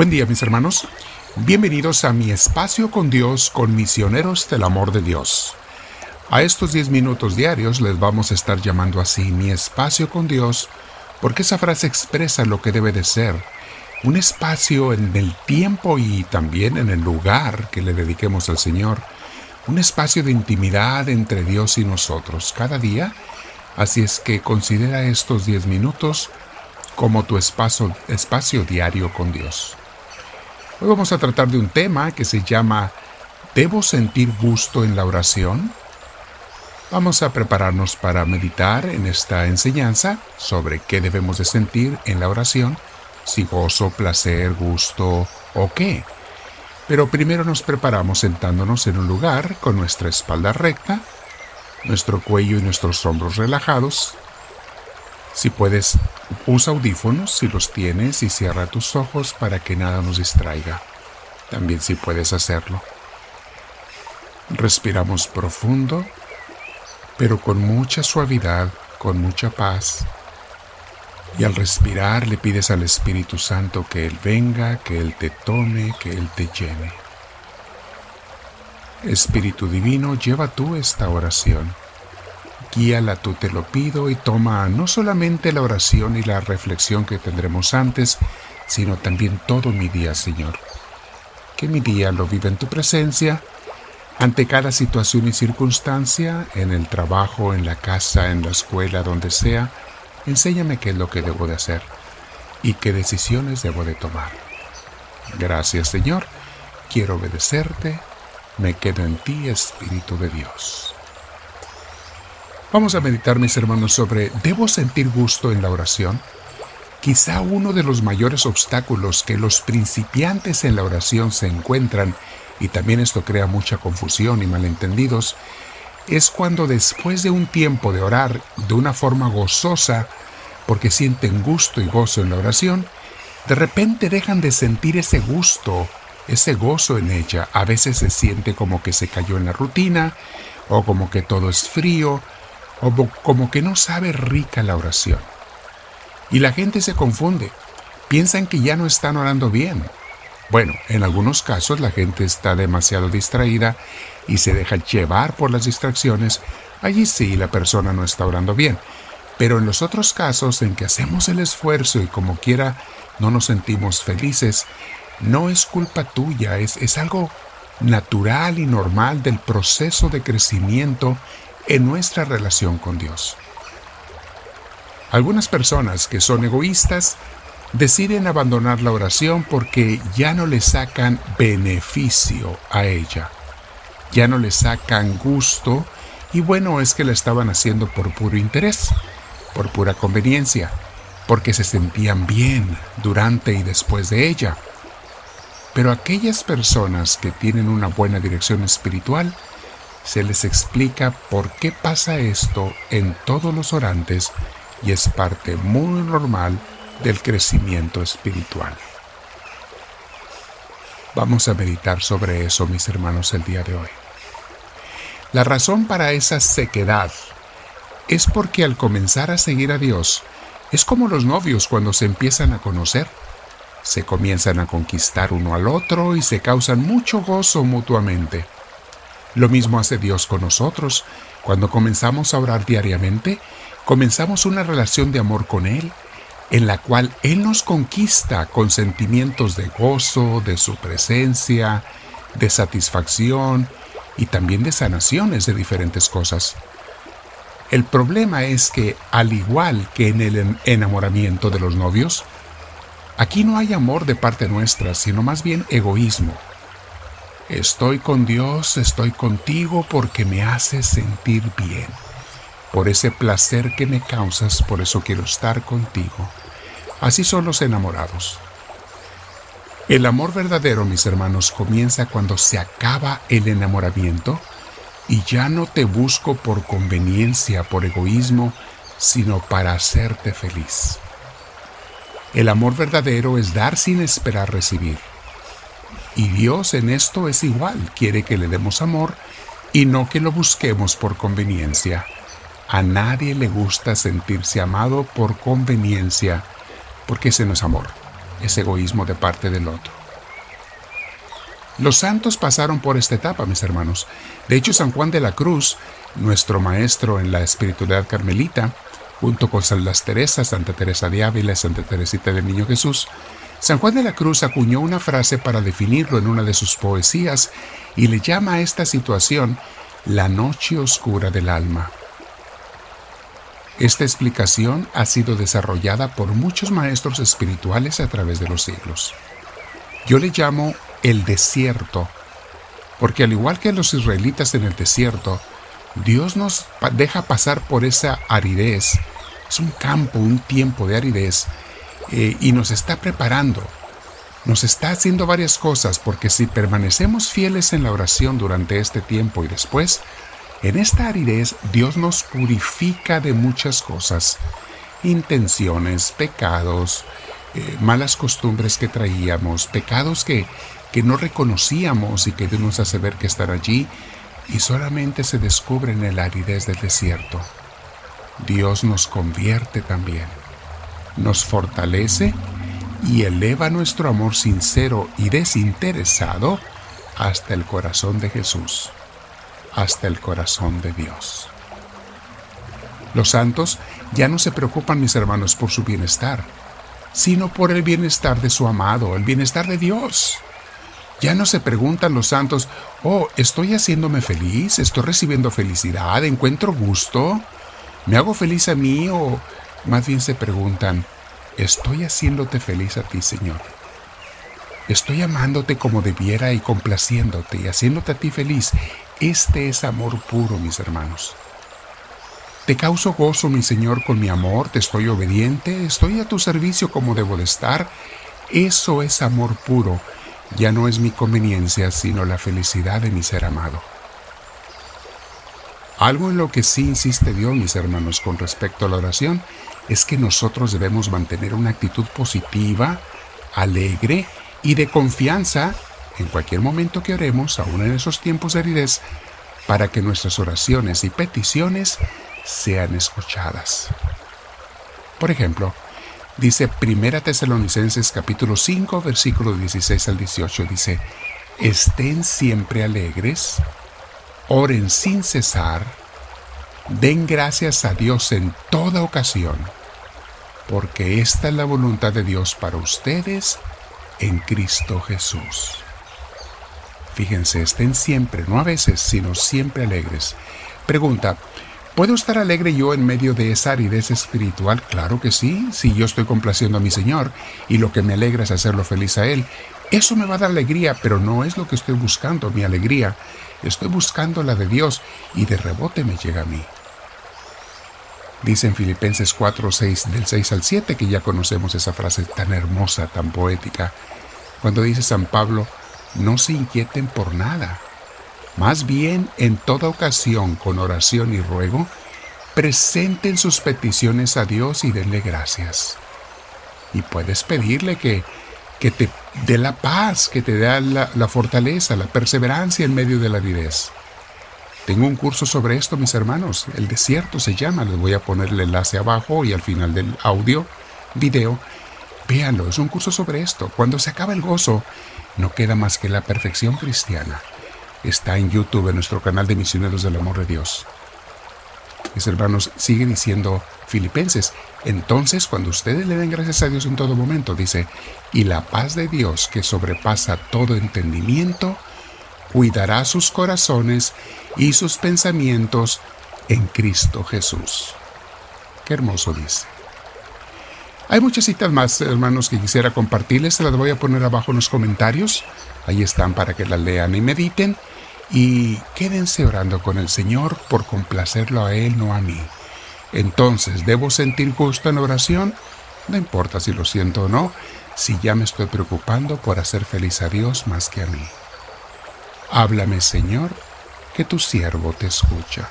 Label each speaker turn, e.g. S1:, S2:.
S1: Buen día mis hermanos, bienvenidos a mi espacio con Dios con misioneros del amor de Dios. A estos 10 minutos diarios les vamos a estar llamando así mi espacio con Dios porque esa frase expresa lo que debe de ser, un espacio en el tiempo y también en el lugar que le dediquemos al Señor, un espacio de intimidad entre Dios y nosotros cada día, así es que considera estos 10 minutos como tu espacio, espacio diario con Dios. Hoy vamos a tratar de un tema que se llama ¿Debo sentir gusto en la oración? Vamos a prepararnos para meditar en esta enseñanza sobre qué debemos de sentir en la oración, si gozo, placer, gusto o qué. Pero primero nos preparamos sentándonos en un lugar con nuestra espalda recta, nuestro cuello y nuestros hombros relajados. Si puedes, Usa audífonos si los tienes y cierra tus ojos para que nada nos distraiga. También si puedes hacerlo. Respiramos profundo, pero con mucha suavidad, con mucha paz. Y al respirar le pides al Espíritu Santo que Él venga, que Él te tome, que Él te llene. Espíritu Divino, lleva tú esta oración guíala tú te lo pido y toma no solamente la oración y la reflexión que tendremos antes, sino también todo mi día, Señor. Que mi día lo viva en tu presencia, ante cada situación y circunstancia, en el trabajo, en la casa, en la escuela, donde sea, enséñame qué es lo que debo de hacer y qué decisiones debo de tomar. Gracias, Señor. Quiero obedecerte. Me quedo en ti, Espíritu de Dios. Vamos a meditar, mis hermanos, sobre ¿debo sentir gusto en la oración? Quizá uno de los mayores obstáculos que los principiantes en la oración se encuentran, y también esto crea mucha confusión y malentendidos, es cuando después de un tiempo de orar de una forma gozosa, porque sienten gusto y gozo en la oración, de repente dejan de sentir ese gusto, ese gozo en ella. A veces se siente como que se cayó en la rutina, o como que todo es frío, como que no sabe rica la oración. Y la gente se confunde, piensan que ya no están orando bien. Bueno, en algunos casos la gente está demasiado distraída y se deja llevar por las distracciones, allí sí la persona no está orando bien. Pero en los otros casos en que hacemos el esfuerzo y como quiera no nos sentimos felices, no es culpa tuya, es, es algo natural y normal del proceso de crecimiento en nuestra relación con Dios. Algunas personas que son egoístas deciden abandonar la oración porque ya no le sacan beneficio a ella, ya no le sacan gusto y bueno es que la estaban haciendo por puro interés, por pura conveniencia, porque se sentían bien durante y después de ella. Pero aquellas personas que tienen una buena dirección espiritual se les explica por qué pasa esto en todos los orantes y es parte muy normal del crecimiento espiritual. Vamos a meditar sobre eso, mis hermanos, el día de hoy. La razón para esa sequedad es porque al comenzar a seguir a Dios, es como los novios cuando se empiezan a conocer. Se comienzan a conquistar uno al otro y se causan mucho gozo mutuamente. Lo mismo hace Dios con nosotros. Cuando comenzamos a orar diariamente, comenzamos una relación de amor con Él, en la cual Él nos conquista con sentimientos de gozo, de su presencia, de satisfacción y también de sanaciones de diferentes cosas. El problema es que, al igual que en el enamoramiento de los novios, aquí no hay amor de parte nuestra, sino más bien egoísmo. Estoy con Dios, estoy contigo porque me haces sentir bien. Por ese placer que me causas, por eso quiero estar contigo. Así son los enamorados. El amor verdadero, mis hermanos, comienza cuando se acaba el enamoramiento y ya no te busco por conveniencia, por egoísmo, sino para hacerte feliz. El amor verdadero es dar sin esperar recibir. Y Dios en esto es igual, quiere que le demos amor y no que lo busquemos por conveniencia. A nadie le gusta sentirse amado por conveniencia, porque ese no es amor. es egoísmo de parte del otro. Los santos pasaron por esta etapa, mis hermanos. De hecho, San Juan de la Cruz, nuestro maestro en la espiritualidad carmelita, junto con Las Teresas, Santa Teresa de Ávila y Santa Teresita del Niño Jesús, San Juan de la Cruz acuñó una frase para definirlo en una de sus poesías y le llama a esta situación la noche oscura del alma. Esta explicación ha sido desarrollada por muchos maestros espirituales a través de los siglos. Yo le llamo el desierto, porque al igual que los israelitas en el desierto, Dios nos deja pasar por esa aridez. Es un campo, un tiempo de aridez, eh, y nos está preparando. Nos está haciendo varias cosas, porque si permanecemos fieles en la oración durante este tiempo y después, en esta aridez Dios nos purifica de muchas cosas, intenciones, pecados, eh, malas costumbres que traíamos, pecados que, que no reconocíamos y que Dios nos hace ver que están allí y solamente se descubren en la aridez del desierto. Dios nos convierte también, nos fortalece y eleva nuestro amor sincero y desinteresado hasta el corazón de Jesús, hasta el corazón de Dios. Los santos ya no se preocupan, mis hermanos, por su bienestar, sino por el bienestar de su amado, el bienestar de Dios. Ya no se preguntan los santos, oh, ¿estoy haciéndome feliz? ¿Estoy recibiendo felicidad? ¿Encuentro gusto? ¿Me hago feliz a mí? O más bien se preguntan, ¿estoy haciéndote feliz a ti, Señor? ¿Estoy amándote como debiera y complaciéndote y haciéndote a ti feliz? Este es amor puro, mis hermanos. Te causo gozo, mi Señor, con mi amor, te estoy obediente, estoy a tu servicio como debo de estar. Eso es amor puro ya no es mi conveniencia, sino la felicidad de mi ser amado. Algo en lo que sí insiste Dios, mis hermanos, con respecto a la oración, es que nosotros debemos mantener una actitud positiva, alegre y de confianza en cualquier momento que oremos, aún en esos tiempos de aridez, para que nuestras oraciones y peticiones sean escuchadas. Por ejemplo, Dice Primera Tesalonicenses capítulo 5 versículo 16 al 18 dice, "Estén siempre alegres, oren sin cesar, den gracias a Dios en toda ocasión, porque esta es la voluntad de Dios para ustedes en Cristo Jesús." Fíjense, estén siempre, no a veces, sino siempre alegres. Pregunta, ¿Puedo estar alegre yo en medio de esa aridez espiritual? Claro que sí, si yo estoy complaciendo a mi Señor y lo que me alegra es hacerlo feliz a Él. Eso me va a dar alegría, pero no es lo que estoy buscando, mi alegría. Estoy buscando la de Dios y de rebote me llega a mí. Dice en Filipenses 4, 6, del 6 al 7, que ya conocemos esa frase tan hermosa, tan poética, cuando dice San Pablo, no se inquieten por nada más bien, en toda ocasión, con oración y ruego, presenten sus peticiones a Dios y denle gracias. Y puedes pedirle que, que te dé la paz, que te dé la, la, fortaleza, la perseverancia en medio de la aridez. Tengo un curso sobre esto, mis hermanos. El desierto se llama. Les voy a poner el enlace abajo y al final del audio, video. Véanlo, es un curso sobre esto. Cuando se acaba el gozo, no queda más que la perfección cristiana está en YouTube, en nuestro canal de Misioneros del Amor de Dios. Mis hermanos, sigue diciendo Filipenses, entonces cuando ustedes le den gracias a Dios en todo momento, dice, y la paz de Dios que sobrepasa todo entendimiento, cuidará sus corazones y sus pensamientos en Cristo Jesús. Qué hermoso dice. Hay muchas citas más, hermanos, que quisiera compartirles. Se las voy a poner abajo en los comentarios. Ahí están para que las lean y mediten y quédense orando con el Señor por complacerlo a Él, no a mí. Entonces, ¿debo sentir gusto en oración? No importa si lo siento o no, si ya me estoy preocupando por hacer feliz a Dios más que a mí. Háblame, Señor, que tu siervo te escucha.